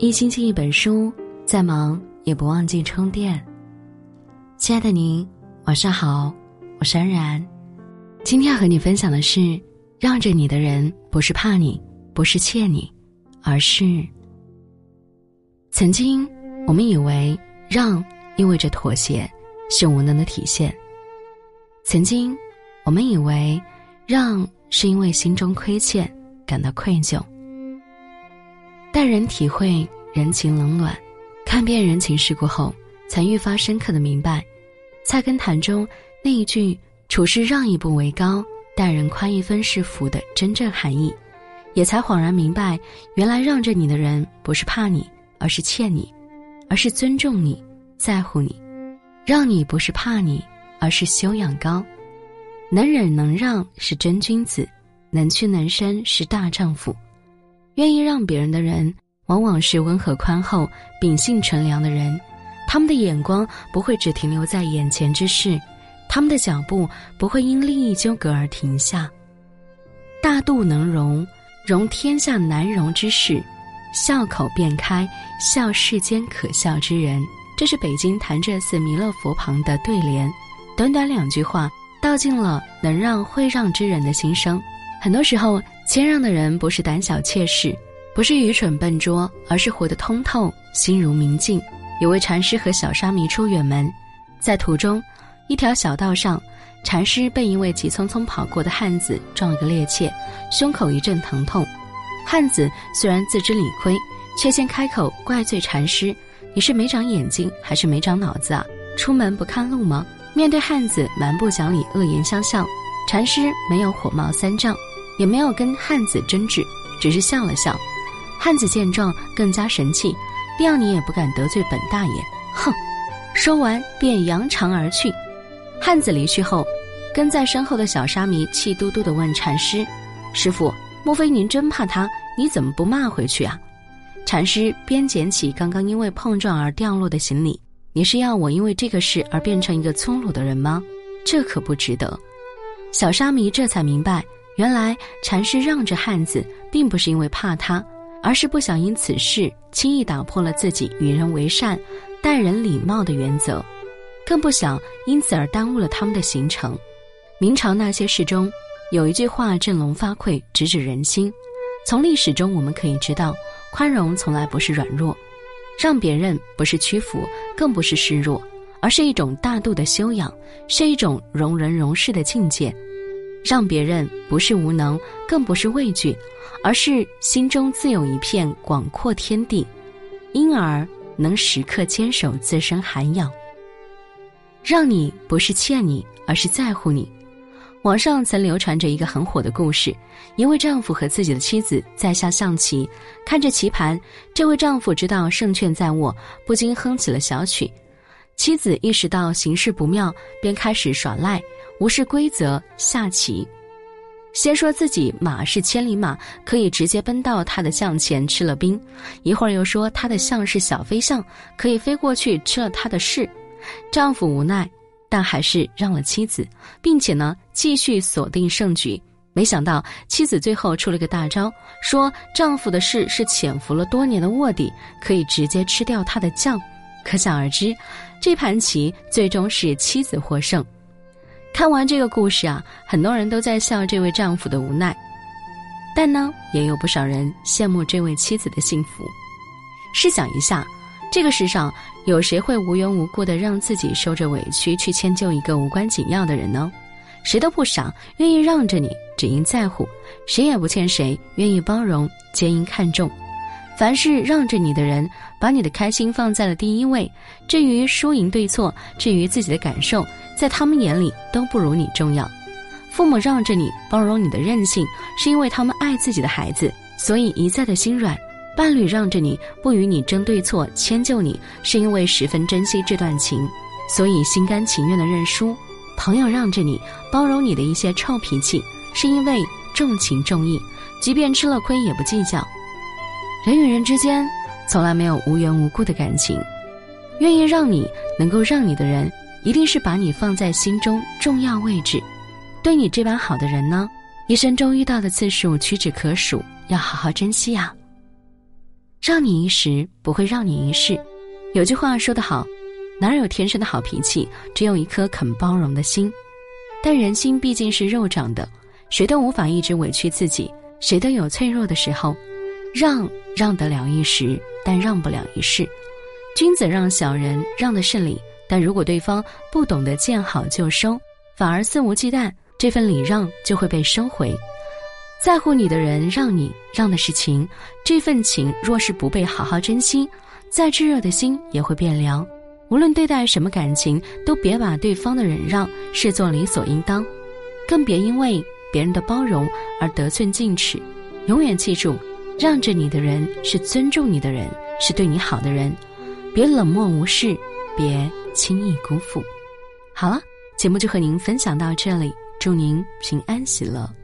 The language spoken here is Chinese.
一星期一本书，再忙也不忘记充电。亲爱的您，晚上好，我是安然。今天要和你分享的是，让着你的人不是怕你，不是欠你，而是曾经我们以为让意味着妥协，是无能的体现。曾经我们以为让是因为心中亏欠，感到愧疚。待人体会人情冷暖，看遍人情世故后，才愈发深刻的明白，《菜根谭》中那一句“处事让一步为高，待人宽一分是福”的真正含义，也才恍然明白，原来让着你的人不是怕你，而是欠你，而是尊重你，在乎你，让你不是怕你，而是修养高，能忍能让是真君子，能屈能伸是大丈夫。愿意让别人的人，往往是温和宽厚、秉性纯良的人。他们的眼光不会只停留在眼前之事，他们的脚步不会因利益纠葛而停下。大度能容，容天下难容之事；笑口便开，笑世间可笑之人。这是北京潭柘寺弥勒佛旁的对联，短短两句话，道尽了能让会让之人的心声。很多时候，谦让的人不是胆小怯势，不是愚蠢笨拙，而是活得通透，心如明镜。有位禅师和小沙弥出远门，在途中，一条小道上，禅师被一位急匆匆跑过的汉子撞了个趔趄，胸口一阵疼痛。汉子虽然自知理亏，却先开口怪罪禅师：“你是没长眼睛，还是没长脑子啊？出门不看路吗？”面对汉子蛮不讲理、恶言相向，禅师没有火冒三丈。也没有跟汉子争执，只是笑了笑。汉子见状更加神气，料你也不敢得罪本大爷，哼！说完便扬长而去。汉子离去后，跟在身后的小沙弥气嘟嘟地问禅师：“师傅，莫非您真怕他？你怎么不骂回去啊？”禅师边捡起刚刚因为碰撞而掉落的行李：“你是要我因为这个事而变成一个粗鲁的人吗？这可不值得。”小沙弥这才明白。原来禅师让着汉子，并不是因为怕他，而是不想因此事轻易打破了自己与人为善、待人礼貌的原则，更不想因此而耽误了他们的行程。明朝那些事中，有一句话振聋发聩，直指人心。从历史中我们可以知道，宽容从来不是软弱，让别人不是屈服，更不是示弱，而是一种大度的修养，是一种容人容事的境界。让别人不是无能，更不是畏惧，而是心中自有一片广阔天地，因而能时刻坚守自身涵养。让你不是欠你，而是在乎你。网上曾流传着一个很火的故事：一位丈夫和自己的妻子在下象棋，看着棋盘，这位丈夫知道胜券在握，不禁哼起了小曲。妻子意识到形势不妙，便开始耍赖。无视规则下棋，先说自己马是千里马，可以直接奔到他的象前吃了兵；一会儿又说他的象是小飞象，可以飞过去吃了他的士。丈夫无奈，但还是让了妻子，并且呢继续锁定胜局。没想到妻子最后出了个大招，说丈夫的士是潜伏了多年的卧底，可以直接吃掉他的将。可想而知，这盘棋最终是妻子获胜。看完这个故事啊，很多人都在笑这位丈夫的无奈，但呢，也有不少人羡慕这位妻子的幸福。试想一下，这个世上有谁会无缘无故的让自己受着委屈去迁就一个无关紧要的人呢？谁都不傻，愿意让着你，只因在乎；谁也不欠谁，愿意包容，皆因看重。凡是让着你的人，把你的开心放在了第一位，至于输赢对错，至于自己的感受。在他们眼里都不如你重要。父母让着你，包容你的任性，是因为他们爱自己的孩子，所以一再的心软；伴侣让着你，不与你争对错，迁就你，是因为十分珍惜这段情，所以心甘情愿的认输。朋友让着你，包容你的一些臭脾气，是因为重情重义，即便吃了亏也不计较。人与人之间，从来没有无缘无故的感情。愿意让你，能够让你的人。一定是把你放在心中重要位置，对你这般好的人呢，一生中遇到的次数屈指可数，要好好珍惜啊。让你一时，不会让你一世。有句话说得好，哪有天生的好脾气，只有一颗肯包容的心。但人心毕竟是肉长的，谁都无法一直委屈自己，谁都有脆弱的时候。让让得了一时，但让不了一世。君子让小人，让的是礼。但如果对方不懂得见好就收，反而肆无忌惮，这份礼让就会被收回。在乎你的人让你让的是情，这份情若是不被好好珍惜，再炙热的心也会变凉。无论对待什么感情，都别把对方的忍让视作理所应当，更别因为别人的包容而得寸进尺。永远记住，让着你的人是尊重你的人，是对你好的人。别冷漠无视，别轻易辜负。好了，节目就和您分享到这里，祝您平安喜乐。